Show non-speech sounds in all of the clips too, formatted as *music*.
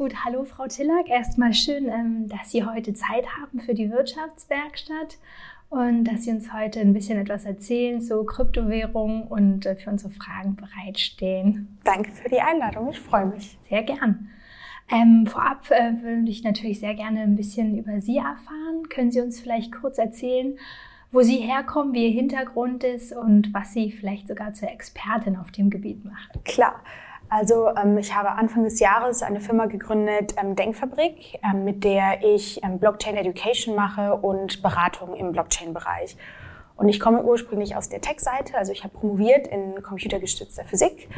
Gut, hallo Frau Tillack. Erstmal schön, ähm, dass Sie heute Zeit haben für die Wirtschaftswerkstatt und dass Sie uns heute ein bisschen etwas erzählen zu Kryptowährungen und äh, für unsere Fragen bereitstehen. Danke für die Einladung, ich freue mich. Sehr gern. Ähm, vorab äh, würde ich natürlich sehr gerne ein bisschen über Sie erfahren. Können Sie uns vielleicht kurz erzählen, wo Sie herkommen, wie Ihr Hintergrund ist und was Sie vielleicht sogar zur Expertin auf dem Gebiet macht? Klar. Also ähm, ich habe Anfang des Jahres eine Firma gegründet, ähm, Denkfabrik, ähm, mit der ich ähm, Blockchain Education mache und Beratung im Blockchain-Bereich. Und ich komme ursprünglich aus der Tech-Seite, also ich habe promoviert in computergestützter Physik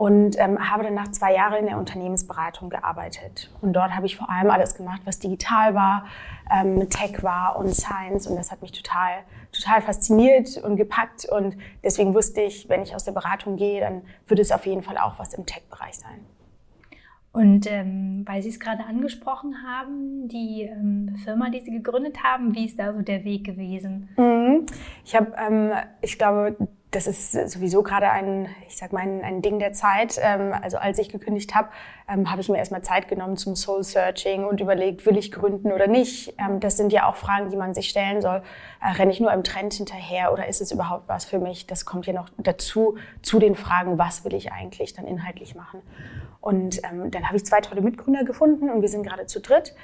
und ähm, habe dann nach zwei Jahren in der Unternehmensberatung gearbeitet. Und dort habe ich vor allem alles gemacht, was digital war, ähm, Tech war und Science. Und das hat mich total, total fasziniert und gepackt. Und deswegen wusste ich, wenn ich aus der Beratung gehe, dann würde es auf jeden Fall auch was im Tech-Bereich sein. Und ähm, weil Sie es gerade angesprochen haben, die ähm, Firma, die Sie gegründet haben, wie ist da so der Weg gewesen? Mhm. Ich habe, ähm, ich glaube, das ist sowieso gerade ein, ich sag mal, ein, ein Ding der Zeit. Ähm, also als ich gekündigt habe, ähm, habe ich mir erstmal Zeit genommen zum Soul Searching und überlegt, will ich gründen oder nicht. Ähm, das sind ja auch Fragen, die man sich stellen soll. Äh, renne ich nur einem Trend hinterher oder ist es überhaupt was für mich? Das kommt ja noch dazu, zu den Fragen, was will ich eigentlich dann inhaltlich machen? Und ähm, dann habe ich zwei tolle Mitgründer gefunden und wir sind gerade zu dritt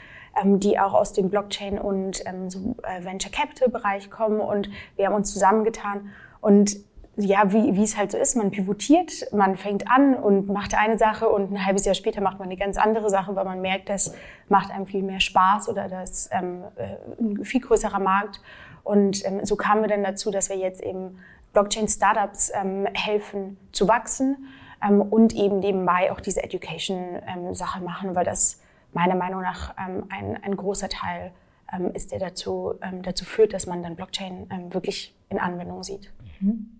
ähm, die auch aus dem Blockchain und ähm, so, äh, Venture Capital Bereich kommen und wir haben uns zusammengetan und ja, wie, wie es halt so ist, man pivotiert, man fängt an und macht eine Sache und ein halbes Jahr später macht man eine ganz andere Sache, weil man merkt, das macht einem viel mehr Spaß oder das ähm, äh, ein viel größerer Markt. Und ähm, so kamen wir dann dazu, dass wir jetzt eben Blockchain-Startups ähm, helfen zu wachsen ähm, und eben nebenbei auch diese Education-Sache ähm, machen, weil das meiner Meinung nach ähm, ein, ein großer Teil ähm, ist, der dazu, ähm, dazu führt, dass man dann Blockchain ähm, wirklich in Anwendung sieht. Mhm.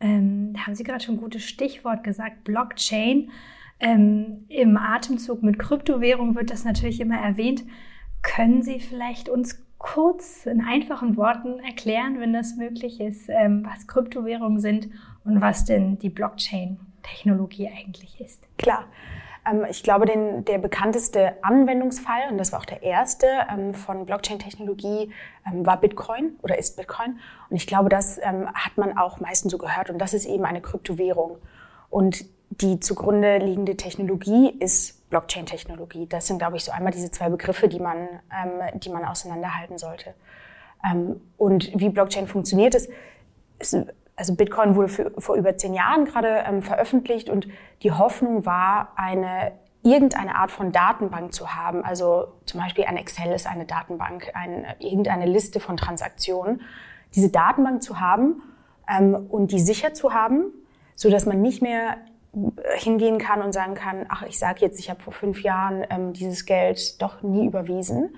Ähm, da haben Sie gerade schon ein gutes Stichwort gesagt, Blockchain. Ähm, Im Atemzug mit Kryptowährung wird das natürlich immer erwähnt. Können Sie vielleicht uns kurz in einfachen Worten erklären, wenn das möglich ist, ähm, was Kryptowährungen sind und was denn die Blockchain-Technologie eigentlich ist? Klar. Ähm, ich glaube, den, der bekannteste Anwendungsfall, und das war auch der erste ähm, von Blockchain-Technologie, ähm, war Bitcoin oder ist Bitcoin. Und ich glaube, das hat man auch meistens so gehört. Und das ist eben eine Kryptowährung. Und die zugrunde liegende Technologie ist Blockchain-Technologie. Das sind, glaube ich, so einmal diese zwei Begriffe, die man, die man auseinanderhalten sollte. und wie Blockchain funktioniert, ist, ist also Bitcoin wurde für, vor über zehn Jahren gerade ähm, veröffentlicht und die Hoffnung war, eine irgendeine Art von Datenbank zu haben. Also zum Beispiel ein Excel ist eine Datenbank, ein, irgendeine Liste von Transaktionen. Diese Datenbank zu haben ähm, und die sicher zu haben, so dass man nicht mehr äh, hingehen kann und sagen kann, ach, ich sage jetzt, ich habe vor fünf Jahren ähm, dieses Geld doch nie überwiesen.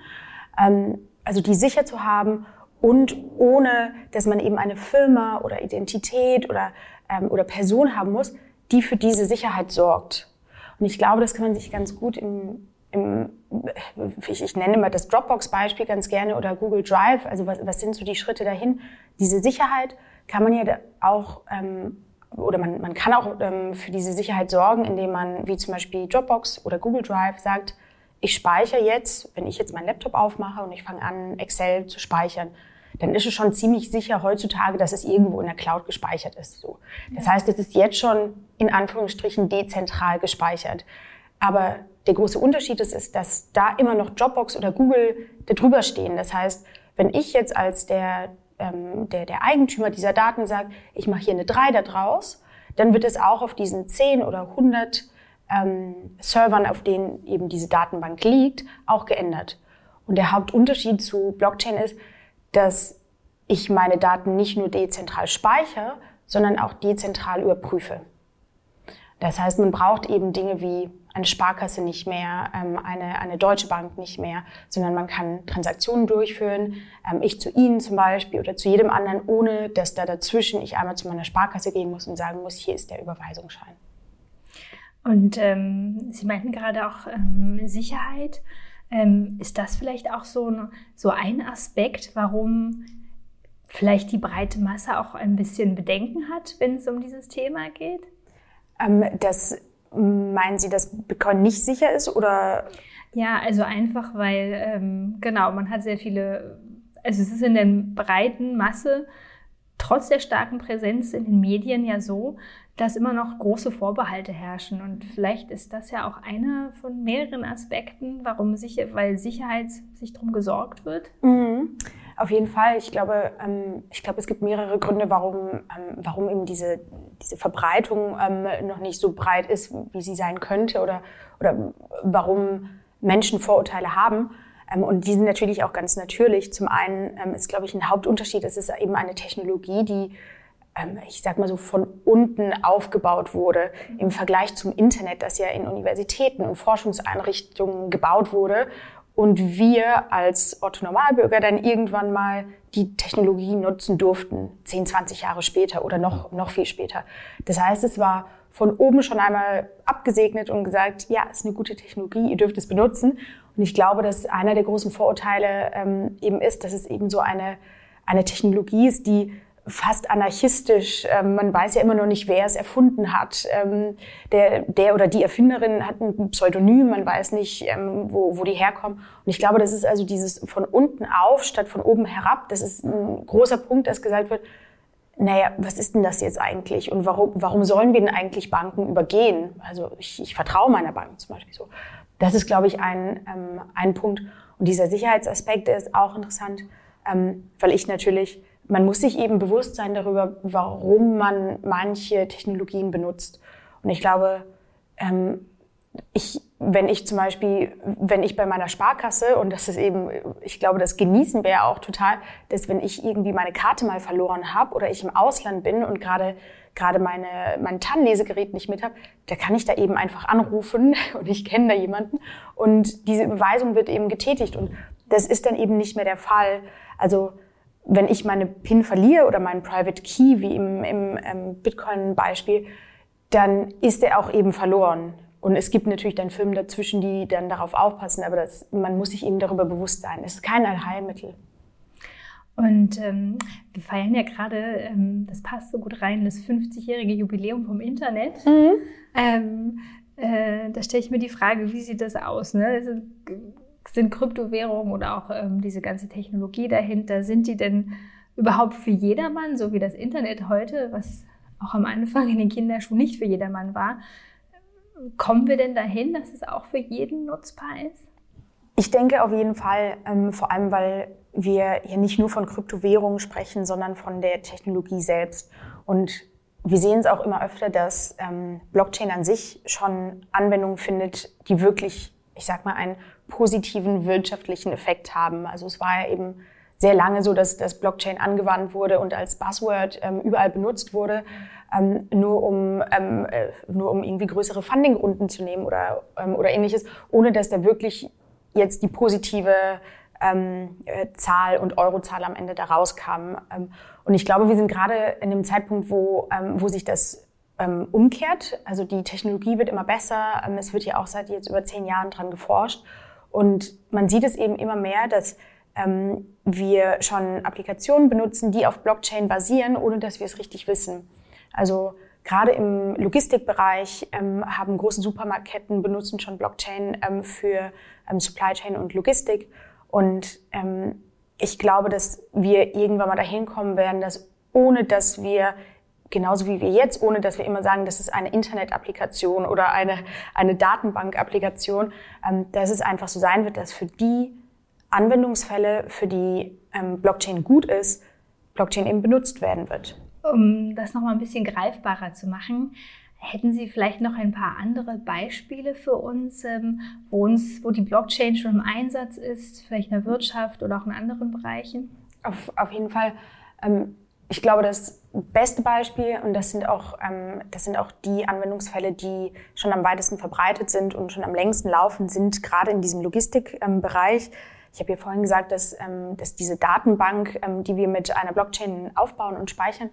Ähm, also die sicher zu haben und ohne, dass man eben eine Firma oder Identität oder, ähm, oder Person haben muss, die für diese Sicherheit sorgt. Und ich glaube, das kann man sich ganz gut im, im ich, ich nenne mal das Dropbox-Beispiel ganz gerne oder Google Drive, also was, was sind so die Schritte dahin? Diese Sicherheit kann man ja auch, ähm, oder man, man kann auch ähm, für diese Sicherheit sorgen, indem man, wie zum Beispiel Dropbox oder Google Drive, sagt, ich speichere jetzt, wenn ich jetzt meinen Laptop aufmache und ich fange an, Excel zu speichern, dann ist es schon ziemlich sicher heutzutage, dass es irgendwo in der Cloud gespeichert ist. So. Das heißt, es ist jetzt schon in Anführungsstrichen dezentral gespeichert. Aber der große Unterschied ist, ist, dass da immer noch Dropbox oder Google darüber stehen. Das heißt, wenn ich jetzt als der, ähm, der, der Eigentümer dieser Daten sage, ich mache hier eine 3 da draus, dann wird es auch auf diesen 10 oder 100 ähm, Servern, auf denen eben diese Datenbank liegt, auch geändert. Und der Hauptunterschied zu Blockchain ist, dass ich meine Daten nicht nur dezentral speichere, sondern auch dezentral überprüfe. Das heißt, man braucht eben Dinge wie eine Sparkasse nicht mehr, ähm, eine, eine Deutsche Bank nicht mehr, sondern man kann Transaktionen durchführen, ähm, ich zu Ihnen zum Beispiel oder zu jedem anderen, ohne dass da dazwischen ich einmal zu meiner Sparkasse gehen muss und sagen muss, hier ist der Überweisungsschein. Und ähm, Sie meinten gerade auch ähm, Sicherheit. Ähm, ist das vielleicht auch so, so ein Aspekt, warum vielleicht die breite Masse auch ein bisschen Bedenken hat, wenn es um dieses Thema geht? Ähm, das meinen Sie, dass Bitcoin nicht sicher ist oder? Ja, also einfach, weil ähm, genau, man hat sehr viele, also es ist in der breiten Masse trotz der starken Präsenz in den Medien ja so, dass immer noch große Vorbehalte herrschen. Und vielleicht ist das ja auch einer von mehreren Aspekten, warum sicher, weil Sicherheit sich darum gesorgt wird. Mhm. Auf jeden Fall. Ich glaube, ähm, ich glaube, es gibt mehrere Gründe, warum, ähm, warum eben diese, diese Verbreitung ähm, noch nicht so breit ist, wie sie sein könnte oder, oder warum Menschen Vorurteile haben. Ähm, und die sind natürlich auch ganz natürlich. Zum einen ähm, ist, glaube ich, ein Hauptunterschied, es ist eben eine Technologie, die ich sag mal so, von unten aufgebaut wurde im Vergleich zum Internet, das ja in Universitäten und Forschungseinrichtungen gebaut wurde und wir als Otto-Normalbürger dann irgendwann mal die Technologie nutzen durften, 10, 20 Jahre später oder noch, noch viel später. Das heißt, es war von oben schon einmal abgesegnet und gesagt, ja, ist eine gute Technologie, ihr dürft es benutzen. Und ich glaube, dass einer der großen Vorurteile ähm, eben ist, dass es eben so eine, eine Technologie ist, die fast anarchistisch. Ähm, man weiß ja immer noch nicht, wer es erfunden hat. Ähm, der, der oder die Erfinderin hat ein Pseudonym, man weiß nicht, ähm, wo, wo die herkommen. Und ich glaube, das ist also dieses von unten auf statt von oben herab. Das ist ein großer Punkt, dass gesagt wird, naja, was ist denn das jetzt eigentlich? Und warum, warum sollen wir denn eigentlich Banken übergehen? Also ich, ich vertraue meiner Bank zum Beispiel so. Das ist, glaube ich, ein, ein Punkt. Und dieser Sicherheitsaspekt ist auch interessant, weil ich natürlich man muss sich eben bewusst sein darüber, warum man manche Technologien benutzt. Und ich glaube, ähm, ich, wenn ich zum Beispiel, wenn ich bei meiner Sparkasse, und das ist eben, ich glaube, das genießen wir ja auch total, dass wenn ich irgendwie meine Karte mal verloren habe oder ich im Ausland bin und gerade gerade meine, mein TAN-Lesegerät nicht mit habe, da kann ich da eben einfach anrufen *laughs* und ich kenne da jemanden und diese Überweisung wird eben getätigt und das ist dann eben nicht mehr der Fall. Also wenn ich meine PIN verliere oder meinen Private Key, wie im, im ähm, Bitcoin-Beispiel, dann ist er auch eben verloren. Und es gibt natürlich dann Firmen dazwischen, die dann darauf aufpassen, aber das, man muss sich eben darüber bewusst sein. Es ist kein Allheilmittel. Und ähm, wir feiern ja gerade, ähm, das passt so gut rein, das 50-jährige Jubiläum vom Internet. Mhm. Ähm, äh, da stelle ich mir die Frage, wie sieht das aus? Ne? Also, sind Kryptowährungen oder auch ähm, diese ganze Technologie dahinter, sind die denn überhaupt für jedermann, so wie das Internet heute, was auch am Anfang in den Kinderschuhen nicht für jedermann war? Kommen wir denn dahin, dass es auch für jeden nutzbar ist? Ich denke auf jeden Fall, ähm, vor allem weil wir hier nicht nur von Kryptowährungen sprechen, sondern von der Technologie selbst. Und wir sehen es auch immer öfter, dass ähm, Blockchain an sich schon Anwendungen findet, die wirklich, ich sag mal, ein positiven wirtschaftlichen Effekt haben. Also es war ja eben sehr lange so, dass das Blockchain angewandt wurde und als Buzzword ähm, überall benutzt wurde, ähm, nur um ähm, äh, nur um irgendwie größere Fundingrunden zu nehmen oder ähm, oder ähnliches, ohne dass da wirklich jetzt die positive ähm, äh, Zahl und Eurozahl am Ende da rauskam. Ähm, und ich glaube, wir sind gerade in dem Zeitpunkt, wo wo sich das umkehrt. Also die Technologie wird immer besser. es wird ja auch seit jetzt über zehn Jahren dran geforscht. Und man sieht es eben immer mehr, dass ähm, wir schon Applikationen benutzen, die auf Blockchain basieren, ohne dass wir es richtig wissen. Also gerade im Logistikbereich ähm, haben große Supermarktketten benutzen schon Blockchain ähm, für ähm, Supply Chain und Logistik. Und ähm, ich glaube, dass wir irgendwann mal dahin kommen werden, dass ohne dass wir genauso wie wir jetzt, ohne dass wir immer sagen, das ist eine Internet-Applikation oder eine, eine Datenbank-Applikation, ähm, dass es einfach so sein wird, dass für die Anwendungsfälle, für die ähm, Blockchain gut ist, Blockchain eben benutzt werden wird. Um das nochmal ein bisschen greifbarer zu machen, hätten Sie vielleicht noch ein paar andere Beispiele für uns, ähm, wo, uns, wo die Blockchain schon im Einsatz ist, vielleicht in der Wirtschaft oder auch in anderen Bereichen? Auf, auf jeden Fall. Ähm, ich glaube, das beste Beispiel, und das sind auch, ähm, das sind auch die Anwendungsfälle, die schon am weitesten verbreitet sind und schon am längsten laufen, sind gerade in diesem Logistikbereich. Ähm, ich habe ja vorhin gesagt, dass, ähm, dass diese Datenbank, ähm, die wir mit einer Blockchain aufbauen und speichern,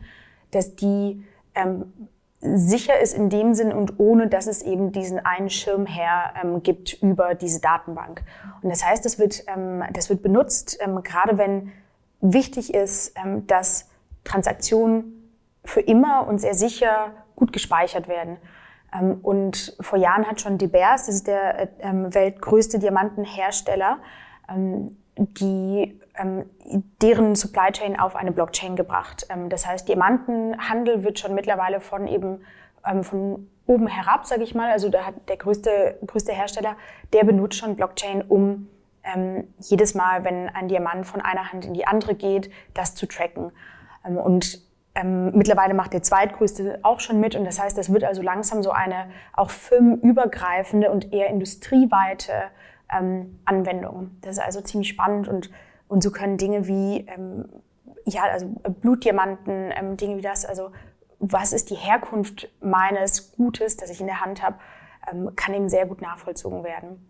dass die ähm, sicher ist in dem Sinn und ohne, dass es eben diesen einen Schirmherr ähm, gibt über diese Datenbank. Und das heißt, das wird, ähm, das wird benutzt, ähm, gerade wenn wichtig ist, ähm, dass Transaktionen für immer und sehr sicher gut gespeichert werden. Ähm, und vor Jahren hat schon De Beers, das ist der ähm, weltgrößte Diamantenhersteller, ähm, die, deren Supply Chain auf eine Blockchain gebracht. Das heißt, Diamantenhandel wird schon mittlerweile von eben von oben herab, sage ich mal, also da hat der größte, größte Hersteller, der benutzt schon Blockchain, um jedes Mal, wenn ein Diamant von einer Hand in die andere geht, das zu tracken. Ähm, und ähm, mittlerweile macht der zweitgrößte auch schon mit und das heißt, es wird also langsam so eine auch firmenübergreifende und eher industrieweite ähm, Anwendung. Das ist also ziemlich spannend und, und so können Dinge wie ähm, ja, also Blutdiamanten, ähm, Dinge wie das, also was ist die Herkunft meines Gutes, das ich in der Hand habe, ähm, kann eben sehr gut nachvollzogen werden.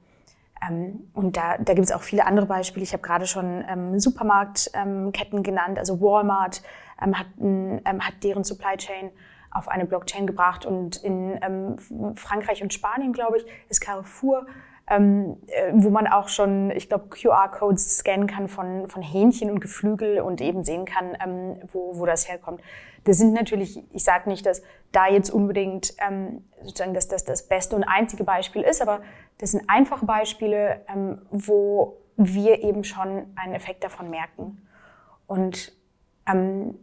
Ähm, und da, da gibt es auch viele andere Beispiele. Ich habe gerade schon ähm, Supermarktketten ähm, genannt, also Walmart ähm, hat, ähm, hat deren Supply Chain auf eine Blockchain gebracht und in ähm, Frankreich und Spanien, glaube ich, ist Carrefour ähm, äh, wo man auch schon, ich glaube, QR-Codes scannen kann von, von Hähnchen und Geflügel und eben sehen kann, ähm, wo, wo das herkommt. Das sind natürlich, ich sage nicht, dass da jetzt unbedingt ähm, sozusagen das, das das beste und einzige Beispiel ist, aber das sind einfache Beispiele, ähm, wo wir eben schon einen Effekt davon merken. Und ähm,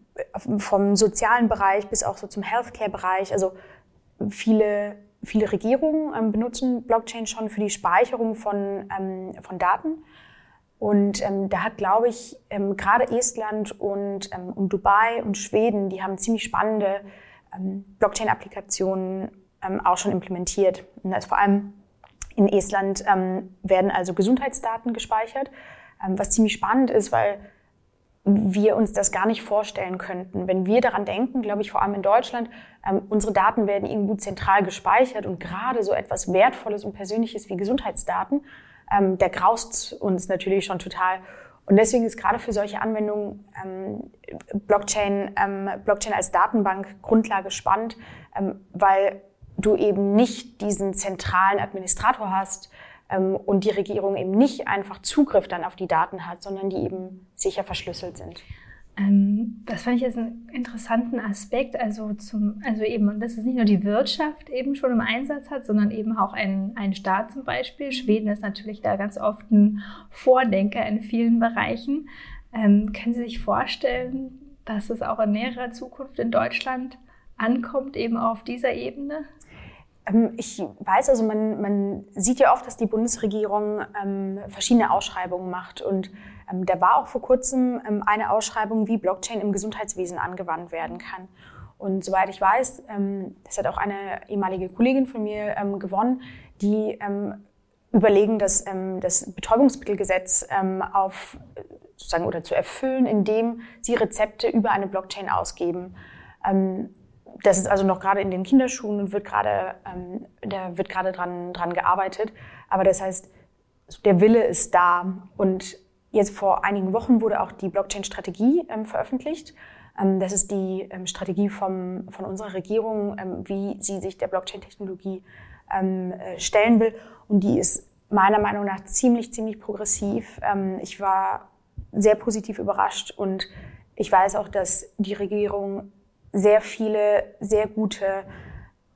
vom sozialen Bereich bis auch so zum Healthcare-Bereich, also viele viele Regierungen ähm, benutzen Blockchain schon für die Speicherung von, ähm, von Daten. Und ähm, da hat, glaube ich, ähm, gerade Estland und, ähm, und Dubai und Schweden, die haben ziemlich spannende ähm, Blockchain-Applikationen auch schon implementiert. Und das vor allem in Estland werden also Gesundheitsdaten gespeichert, was ziemlich spannend ist, weil wir uns das gar nicht vorstellen könnten. Wenn wir daran denken, glaube ich, vor allem in Deutschland, ähm, unsere Daten werden irgendwo zentral gespeichert und gerade so etwas Wertvolles und Persönliches wie Gesundheitsdaten, ähm, der graust uns natürlich schon total. Und deswegen ist gerade für solche Anwendungen ähm, Blockchain, ähm, Blockchain als Datenbank Grundlage spannend, ähm, weil du eben nicht diesen zentralen Administrator hast, und die Regierung eben nicht einfach Zugriff dann auf die Daten hat, sondern die eben sicher verschlüsselt sind. Ähm, das fand ich jetzt einen interessanten Aspekt. Also zum, also eben, dass es nicht nur die Wirtschaft eben schon im Einsatz hat, sondern eben auch ein, ein Staat zum Beispiel. Schweden ist natürlich da ganz oft ein Vordenker in vielen Bereichen. Ähm, können Sie sich vorstellen, dass es auch in näherer Zukunft in Deutschland ankommt, eben auf dieser Ebene? Ähm, ich weiß, also man, man sieht ja oft, dass die Bundesregierung ähm, verschiedene Ausschreibungen macht. Und ähm, da war auch vor kurzem ähm, eine Ausschreibung, wie Blockchain im Gesundheitswesen angewandt werden kann. Und soweit ich weiß, ähm, das hat auch eine ehemalige Kollegin von mir ähm, gewonnen, die überlegen, das, das Betäubungsmittelgesetz auf sozusagen oder zu erfüllen, indem sie Rezepte über eine Blockchain ausgeben das ist also noch gerade in den Kinderschuhen und wird gerade, ähm, da wird gerade dran, dran gearbeitet. Aber das heißt, der Wille ist da. Und jetzt vor einigen Wochen wurde auch die Blockchain-Strategie ähm, veröffentlicht. Ähm, das ist die ähm, Strategie vom, von unserer Regierung, ähm, wie sie sich der Blockchain-Technologie ähm, äh, stellen will. Und die ist meiner Meinung nach ziemlich, ziemlich progressiv. Ähm, ich war sehr positiv überrascht und ich weiß auch, dass die Regierung sehr viele sehr gute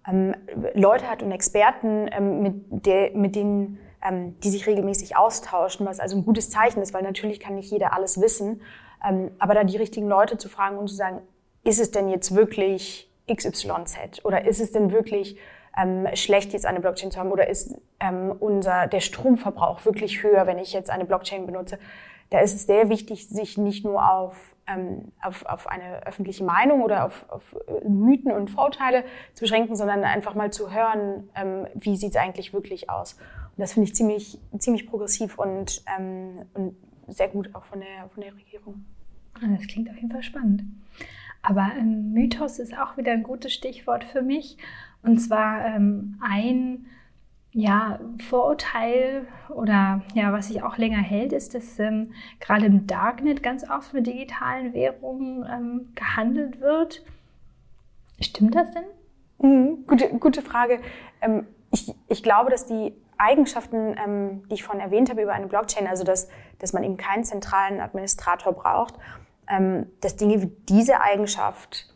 ähm, Leute hat und Experten, ähm, mit, der, mit denen ähm, die sich regelmäßig austauschen, was also ein gutes Zeichen ist, weil natürlich kann nicht jeder alles wissen. Ähm, aber da die richtigen Leute zu fragen und zu sagen, ist es denn jetzt wirklich XYZ oder ist es denn wirklich ähm, schlecht, jetzt eine Blockchain zu haben oder ist ähm, unser, der Stromverbrauch wirklich höher, wenn ich jetzt eine Blockchain benutze? Da ist es sehr wichtig, sich nicht nur auf ähm, auf, auf eine öffentliche Meinung oder auf, auf äh, Mythen und Vorurteile zu beschränken, sondern einfach mal zu hören, ähm, wie sieht es eigentlich wirklich aus. Und das finde ich ziemlich, ziemlich progressiv und, ähm, und sehr gut auch von der, von der Regierung. Ah, das klingt auf jeden Fall spannend. Aber ähm, Mythos ist auch wieder ein gutes Stichwort für mich. Und zwar ähm, ein ja, Vorurteil oder ja, was sich auch länger hält, ist, dass ähm, gerade im Darknet ganz oft mit digitalen Währungen ähm, gehandelt wird. Stimmt das denn? Mhm, gute, gute Frage. Ähm, ich, ich glaube, dass die Eigenschaften, ähm, die ich vorhin erwähnt habe über eine Blockchain, also dass, dass man eben keinen zentralen Administrator braucht, ähm, dass Dinge wie diese Eigenschaft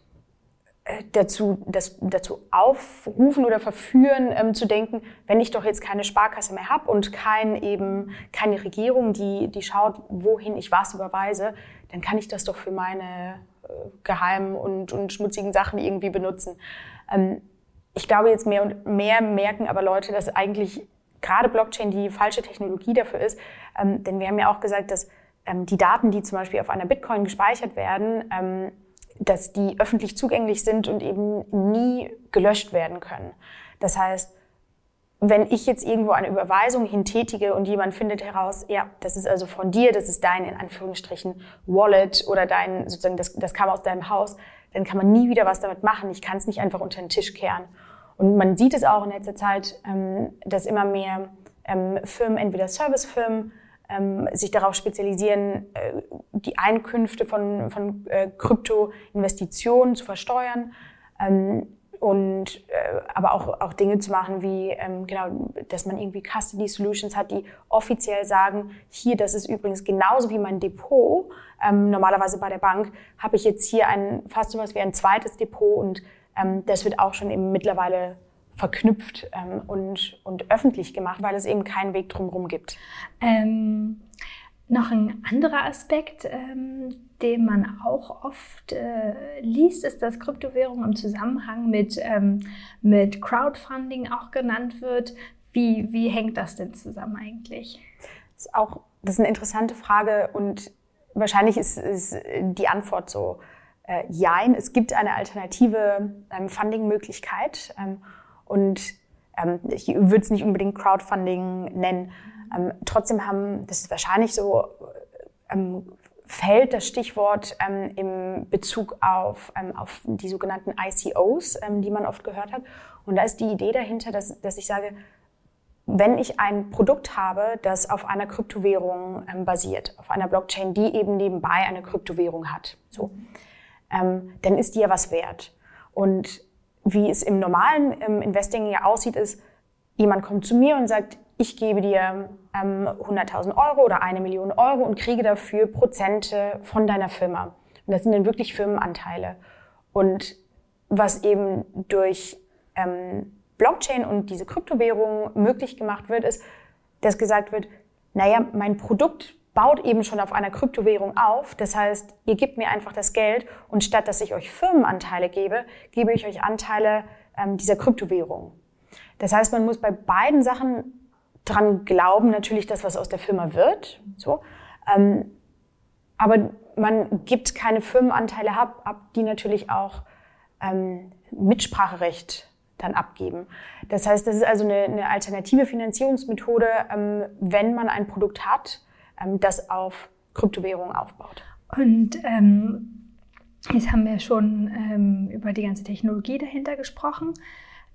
dazu, das, dazu aufrufen oder verführen, ähm, zu denken, wenn ich doch jetzt keine Sparkasse mehr habe und kein, eben, keine Regierung, die, die schaut, wohin ich was überweise, dann kann ich das doch für meine äh, geheimen und, und schmutzigen Sachen irgendwie benutzen. Ähm, ich glaube, jetzt mehr und mehr merken aber Leute, dass eigentlich gerade Blockchain die falsche Technologie dafür ist. Ähm, denn wir haben ja auch gesagt, dass ähm, die Daten, die zum Beispiel auf einer Bitcoin gespeichert werden, ähm, dass die öffentlich zugänglich sind und eben nie gelöscht werden können. Das heißt, wenn ich jetzt irgendwo eine Überweisung hintätige und jemand findet heraus, ja, das ist also von dir, das ist dein in Anführungsstrichen Wallet oder dein sozusagen das, das kam aus deinem Haus, dann kann man nie wieder was damit machen. Ich kann es nicht einfach unter den Tisch kehren. Und man sieht es auch in letzter Zeit, ähm, dass immer mehr ähm, Firmen, entweder Servicefirmen ähm, sich darauf spezialisieren, äh, die Einkünfte von, von äh, Krypto-Investitionen zu versteuern. Ähm, und äh, aber auch, auch Dinge zu machen wie ähm, genau, dass man irgendwie Custody Solutions hat, die offiziell sagen, hier, das ist übrigens genauso wie mein Depot. Ähm, normalerweise bei der Bank habe ich jetzt hier ein fast so was wie ein zweites Depot und ähm, das wird auch schon eben mittlerweile verknüpft ähm, und, und öffentlich gemacht, weil es eben keinen Weg drumherum gibt. Ähm, noch ein anderer Aspekt, ähm, den man auch oft äh, liest, ist, dass Kryptowährung im Zusammenhang mit, ähm, mit Crowdfunding auch genannt wird. Wie, wie hängt das denn zusammen eigentlich? Das ist auch das ist eine interessante Frage und wahrscheinlich ist, ist die Antwort so, äh, jein, es gibt eine alternative ähm, Funding-Möglichkeit. Ähm, und ähm, ich würde es nicht unbedingt Crowdfunding nennen. Ähm, trotzdem haben, das ist wahrscheinlich so, ähm, fällt das Stichwort ähm, im Bezug auf, ähm, auf die sogenannten ICOs, ähm, die man oft gehört hat. Und da ist die Idee dahinter, dass, dass ich sage, wenn ich ein Produkt habe, das auf einer Kryptowährung ähm, basiert, auf einer Blockchain, die eben nebenbei eine Kryptowährung hat, so, ähm, dann ist die ja was wert. Und wie es im normalen im Investing ja aussieht, ist, jemand kommt zu mir und sagt, ich gebe dir ähm, 100.000 Euro oder eine Million Euro und kriege dafür Prozente von deiner Firma. Und das sind dann wirklich Firmenanteile. Und was eben durch ähm, Blockchain und diese Kryptowährung möglich gemacht wird, ist, dass gesagt wird, naja, mein Produkt baut eben schon auf einer Kryptowährung auf. Das heißt, ihr gebt mir einfach das Geld und statt dass ich euch Firmenanteile gebe, gebe ich euch Anteile ähm, dieser Kryptowährung. Das heißt, man muss bei beiden Sachen dran glauben, natürlich das, was aus der Firma wird. So. Ähm, aber man gibt keine Firmenanteile ab, ab die natürlich auch ähm, Mitspracherecht dann abgeben. Das heißt, das ist also eine, eine alternative Finanzierungsmethode, ähm, wenn man ein Produkt hat, ähm, das auf Kryptowährungen aufbaut. Und ähm, jetzt haben wir schon ähm, über die ganze Technologie dahinter gesprochen.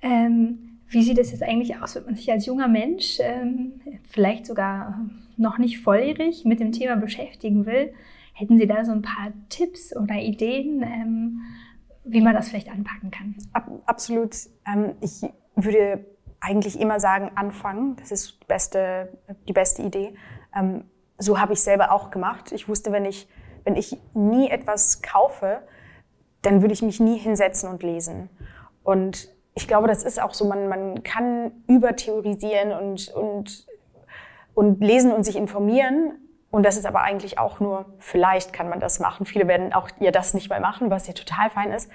Ähm, wie sieht es jetzt eigentlich aus, wenn man sich als junger Mensch, ähm, vielleicht sogar noch nicht volljährig, mit dem Thema beschäftigen will? Hätten Sie da so ein paar Tipps oder Ideen, ähm, wie man das vielleicht anpacken kann? Ab, absolut. Ähm, ich würde eigentlich immer sagen, anfangen. Das ist die beste, die beste Idee so habe ich selber auch gemacht. Ich wusste, wenn ich, wenn ich nie etwas kaufe, dann würde ich mich nie hinsetzen und lesen. Und ich glaube, das ist auch so, man, man kann übertheorisieren und, und, und lesen und sich informieren. Und das ist aber eigentlich auch nur, vielleicht kann man das machen. Viele werden auch ja das nicht mal machen, was ja total fein ist.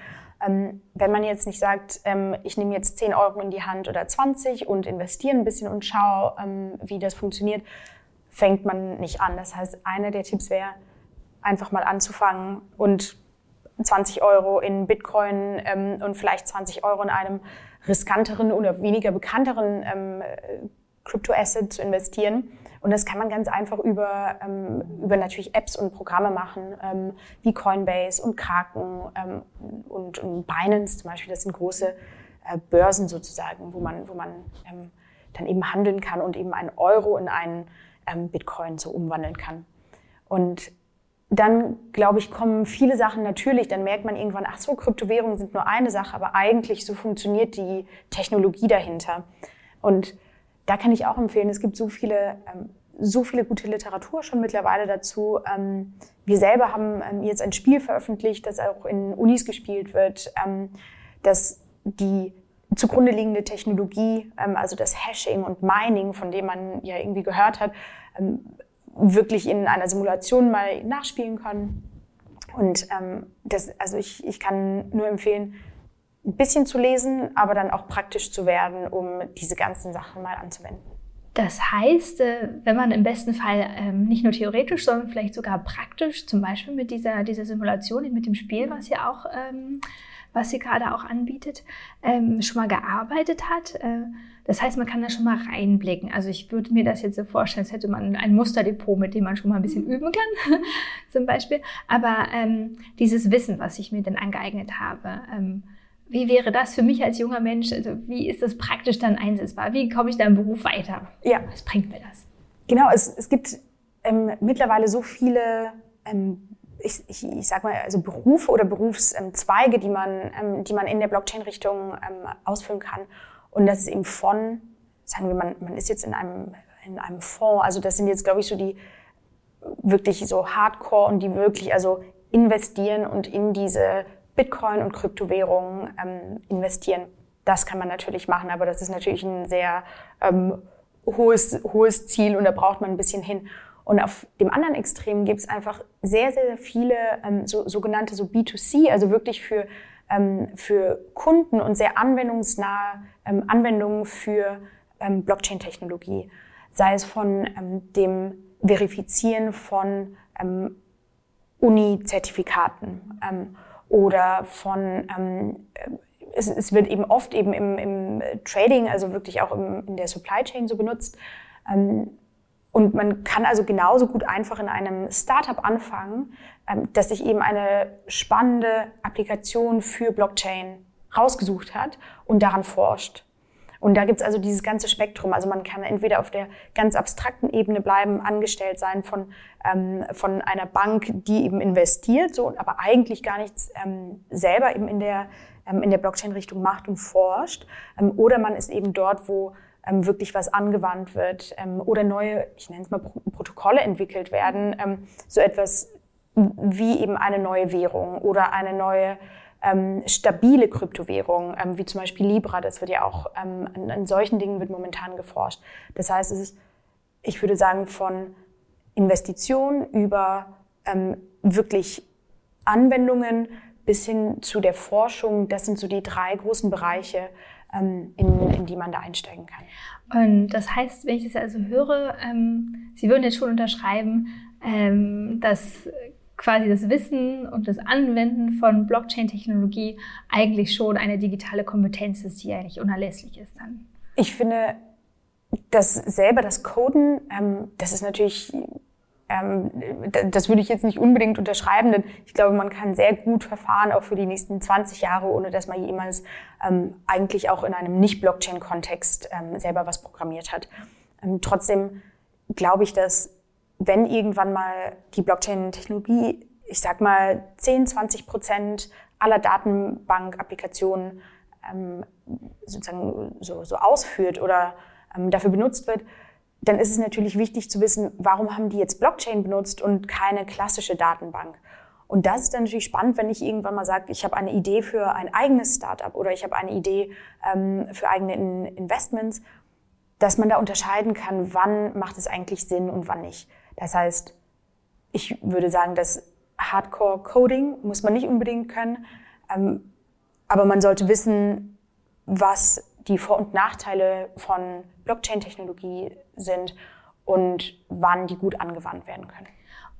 Ähm, wenn man jetzt nicht sagt, ähm, ich nehme jetzt 10 Euro in die Hand oder 20 und investiere ein bisschen und schaue, ähm, wie das funktioniert, fängt man nicht an. Das heißt, einer der Tipps wäre, einfach mal anzufangen und 20 Euro in Bitcoin ähm, und vielleicht 20 Euro in einem riskanteren oder weniger bekannteren ähm, Crypto-Asset zu investieren. Und das kann man ganz einfach über, ähm, über natürlich Apps und Programme machen, ähm, wie Coinbase und Kraken ähm, und, und Binance zum Beispiel. Das sind große äh, Börsen sozusagen, wo man, wo man ähm, dann eben handeln kann und eben einen Euro in einen ähm, Bitcoin so umwandeln kann. Und dann, glaube ich, kommen viele Sachen natürlich. Dann merkt man irgendwann, ach so, Kryptowährungen sind nur eine Sache, aber eigentlich so funktioniert die Technologie dahinter. Und da kann ich auch empfehlen, es gibt so viele ähm, so viele gute Literatur schon mittlerweile dazu. Ähm, wir selber haben ähm, jetzt ein Spiel veröffentlicht, das auch in Unis gespielt wird, ähm, das die zugrunde liegende Technologie, ähm, also das Hashing und Mining, von dem man ja irgendwie gehört hat, ähm, wirklich in einer Simulation mal nachspielen kann. Und ähm, das, also ich, ich kann nur empfehlen, ein bisschen zu lesen, aber dann auch praktisch zu werden, um diese ganzen Sachen mal anzuwenden. Das heißt, äh, wenn man im besten Fall nicht nur theoretisch, sondern vielleicht sogar praktisch, zum Beispiel mit dieser, dieser Simulation, mit dem Spiel, was ja auch, was sie gerade auch anbietet, ähm, schon mal gearbeitet hat. Äh, das heißt, man kann da schon mal reinblicken. Also ich würde mir das jetzt so vorstellen, als hätte man ein Musterdepot, mit dem man schon mal ein bisschen üben kann, *laughs* zum Beispiel. Aber dieses Wissen, was ich mir dann angeeignet habe, wie wäre das für mich als junger Mensch? Also wie ist das praktisch dann einsetzbar? Wie komme ich da im Beruf weiter? Ja. Was bringt mir das? Genau, es, es gibt ähm, mittlerweile so viele, ähm, ich, ich, ich sag mal, also Berufe oder Berufszweige, die man, ähm, die man in der Blockchain-Richtung ähm, ausfüllen kann. Und das ist eben von, sagen wir, man, man ist jetzt in einem, in einem Fonds, also das sind jetzt, glaube ich, so die wirklich so Hardcore und die wirklich also investieren und in diese Bitcoin und Kryptowährungen ähm, investieren. Das kann man natürlich machen, aber das ist natürlich ein sehr ähm, hohes, hohes Ziel und da braucht man ein bisschen hin. Und auf dem anderen Extrem gibt es einfach sehr, sehr viele ähm, so, sogenannte so B2C, also wirklich für, ähm, für Kunden und sehr anwendungsnahe ähm, Anwendungen für ähm, Blockchain-Technologie. Sei es von ähm, dem Verifizieren von ähm, Uni-Zertifikaten. Oder von ähm, es, es, wird eben oft eben im, im Trading, also wirklich auch im, in der Supply Chain so benutzt. Ähm, und man kann also genauso gut einfach in einem Startup anfangen, ähm, das sich eben eine spannende Applikation für Blockchain rausgesucht hat und daran forscht. Und da gibt's also dieses ganze Spektrum. Also man kann entweder auf der ganz abstrakten Ebene bleiben, angestellt sein von, ähm, von einer Bank, die eben investiert, so, aber eigentlich gar nichts ähm, selber eben in der, ähm, in der Blockchain-Richtung macht und forscht. Ähm, oder man ist eben dort, wo ähm, wirklich was angewandt wird ähm, oder neue, ich nenne es mal Pro Protokolle entwickelt werden. Ähm, so etwas wie eben eine neue Währung oder eine neue ähm, stabile Kryptowährungen, ähm, wie zum Beispiel Libra, das wird ja auch, ähm, an, an, solchen Dingen wird momentan geforscht. Das heißt, es ist, ich würde sagen, von Investitionen über ähm, wirklich Anwendungen bis hin zu der Forschung, das sind so die drei großen Bereiche, in, in die man da einsteigen kann. Und das heißt, wenn ich das also höre, ähm, Sie würden jetzt schon unterschreiben, ähm, dass quasi das Wissen und das Anwenden von Blockchain-Technologie eigentlich schon eine digitale Kompetenz ist, die eigentlich unerlässlich ist dann. Ich finde, dass selber das Coden, ähm, das ist natürlich, ähm, das würde ich jetzt nicht unbedingt unterschreiben, denn ich glaube, man kann sehr gut verfahren, auch für die nächsten 20 Jahre, ohne dass man jemals ähm, eigentlich auch in einem Nicht-Blockchain-Kontext ähm, selber was programmiert hat. Ähm, trotzdem glaube ich, dass wenn irgendwann mal die Blockchain-Technologie, ich sag mal 10, 20 Prozent aller Datenbank-Applikationen ähm, sozusagen so, so ausführt oder ähm, dafür benutzt wird, dann ist es natürlich wichtig zu wissen, warum haben die jetzt Blockchain benutzt und keine klassische Datenbank. Und das ist dann natürlich spannend, wenn ich irgendwann mal sage, ich habe eine Idee für ein eigenes Startup oder ich habe eine Idee ähm, für eigene In Investments, dass man da unterscheiden kann, wann macht es eigentlich Sinn und wann nicht. Das heißt, ich würde sagen, das Hardcore-Coding muss man nicht unbedingt können, ähm, aber man sollte wissen, was die Vor- und Nachteile von Blockchain-Technologie sind und wann die gut angewandt werden können.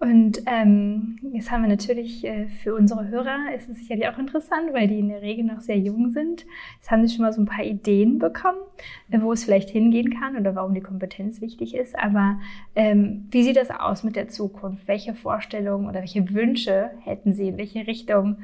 Und ähm, jetzt haben wir natürlich äh, für unsere Hörer, ist es sicherlich auch interessant, weil die in der Regel noch sehr jung sind. Jetzt haben sie schon mal so ein paar Ideen bekommen, äh, wo es vielleicht hingehen kann oder warum die Kompetenz wichtig ist. Aber ähm, wie sieht das aus mit der Zukunft? Welche Vorstellungen oder welche Wünsche hätten Sie? In welche Richtung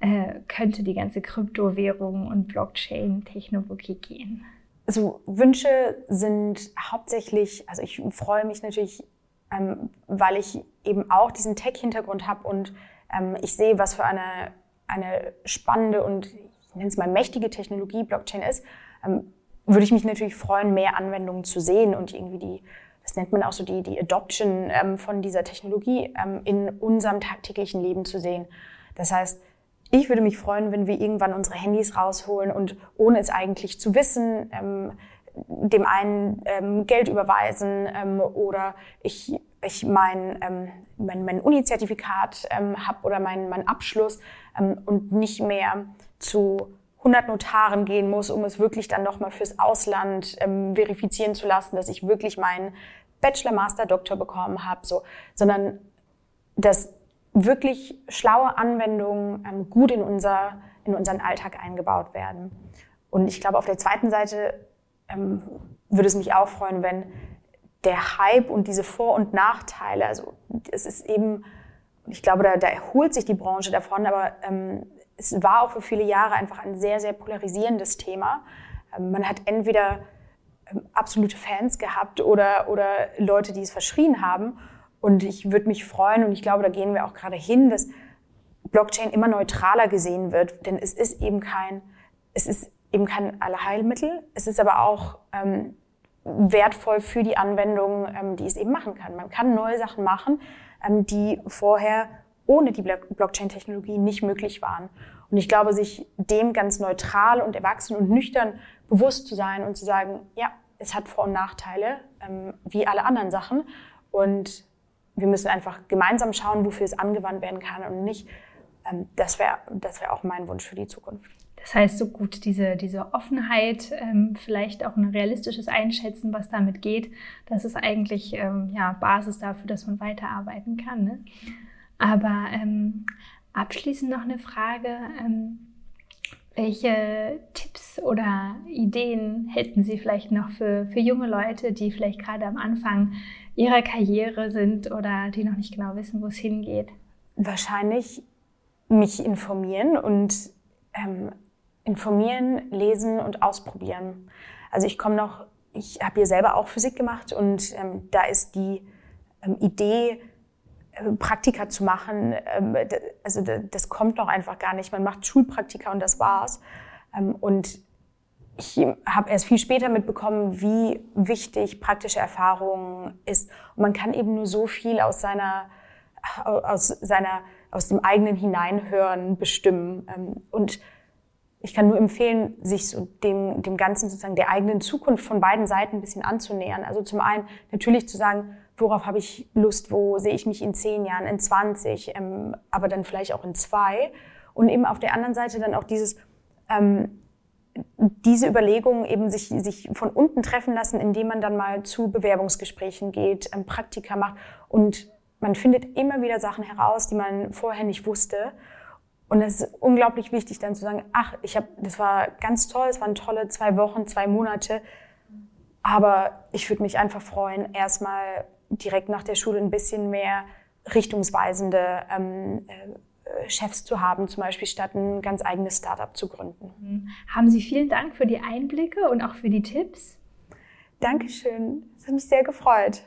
äh, könnte die ganze Kryptowährung und Blockchain-Technologie gehen? Also Wünsche sind hauptsächlich, also ich freue mich natürlich ähm, weil ich eben auch diesen Tech-Hintergrund habe und ähm, ich sehe, was für eine, eine spannende und ich nenne es mal mächtige Technologie Blockchain ist, ähm, würde ich mich natürlich freuen, mehr Anwendungen zu sehen und irgendwie die, das nennt man auch so die, die Adoption ähm, von dieser Technologie ähm, in unserem tagtäglichen Leben zu sehen. Das heißt, ich würde mich freuen, wenn wir irgendwann unsere Handys rausholen und ohne es eigentlich zu wissen, ähm, dem einen ähm, Geld überweisen ähm, oder ich, ich mein, ähm, mein, mein Uni-Zertifikat ähm, habe oder meinen mein Abschluss ähm, und nicht mehr zu 100 Notaren gehen muss, um es wirklich dann nochmal fürs Ausland ähm, verifizieren zu lassen, dass ich wirklich meinen Bachelor, Master, Doktor bekommen habe, so, sondern dass wirklich schlaue Anwendungen ähm, gut in, unser, in unseren Alltag eingebaut werden. Und ich glaube, auf der zweiten Seite ähm, würde es mich auch freuen, wenn der Hype und diese Vor- und Nachteile, also es ist eben, ich glaube, da, da erholt sich die Branche davon, aber ähm, es war auch für viele Jahre einfach ein sehr, sehr polarisierendes Thema. Ähm, man hat entweder ähm, absolute Fans gehabt oder, oder Leute, die es verschrien haben. Und ich würde mich freuen, und ich glaube, da gehen wir auch gerade hin, dass Blockchain immer neutraler gesehen wird, denn es ist eben kein, es ist eben kein Allerheilmittel. Es ist aber auch ähm, wertvoll für die Anwendung, ähm, die es eben machen kann. Man kann neue Sachen machen, ähm, die vorher ohne die Blockchain-Technologie nicht möglich waren. Und ich glaube, sich dem ganz neutral und erwachsen und nüchtern bewusst zu sein und zu sagen, ja, es hat Vor- und Nachteile, ähm, wie alle anderen Sachen. Und wir müssen einfach gemeinsam schauen, wofür es angewandt werden kann und nicht. Ähm, das wäre das wär auch mein Wunsch für die Zukunft. Das heißt, so gut diese, diese Offenheit, ähm, vielleicht auch ein realistisches Einschätzen, was damit geht, das ist eigentlich ähm, ja, Basis dafür, dass man weiterarbeiten kann. Ne? Aber ähm, abschließend noch eine Frage. Ähm, welche Tipps oder Ideen hätten Sie vielleicht noch für, für junge Leute, die vielleicht gerade am Anfang ihrer Karriere sind oder die noch nicht genau wissen, wo es hingeht? Wahrscheinlich mich informieren und ähm, informieren, lesen und ausprobieren. Also ich komme noch, ich habe hier selber auch Physik gemacht und ähm, da ist die ähm, Idee, Praktika zu machen, ähm, also das kommt noch einfach gar nicht. Man macht Schulpraktika und das war's. Ähm, und ich habe erst viel später mitbekommen, wie wichtig praktische Erfahrung ist. Und man kann eben nur so viel aus seiner, aus seiner, aus dem eigenen Hineinhören bestimmen. Ähm, und ich kann nur empfehlen, sich so dem, dem Ganzen sozusagen der eigenen Zukunft von beiden Seiten ein bisschen anzunähern. Also zum einen natürlich zu sagen, worauf habe ich Lust, wo sehe ich mich in zehn Jahren, in 20, ähm, aber dann vielleicht auch in zwei. Und eben auf der anderen Seite dann auch dieses, ähm, diese Überlegungen eben sich, sich von unten treffen lassen, indem man dann mal zu Bewerbungsgesprächen geht, ähm, Praktika macht und man findet immer wieder Sachen heraus, die man vorher nicht wusste. Und es ist unglaublich wichtig, dann zu sagen, ach, ich habe, das war ganz toll, es waren tolle zwei Wochen, zwei Monate, aber ich würde mich einfach freuen, erstmal direkt nach der Schule ein bisschen mehr richtungsweisende ähm, äh, Chefs zu haben, zum Beispiel statt ein ganz eigenes Startup zu gründen. Mhm. Haben Sie vielen Dank für die Einblicke und auch für die Tipps. Dankeschön. Es hat mich sehr gefreut.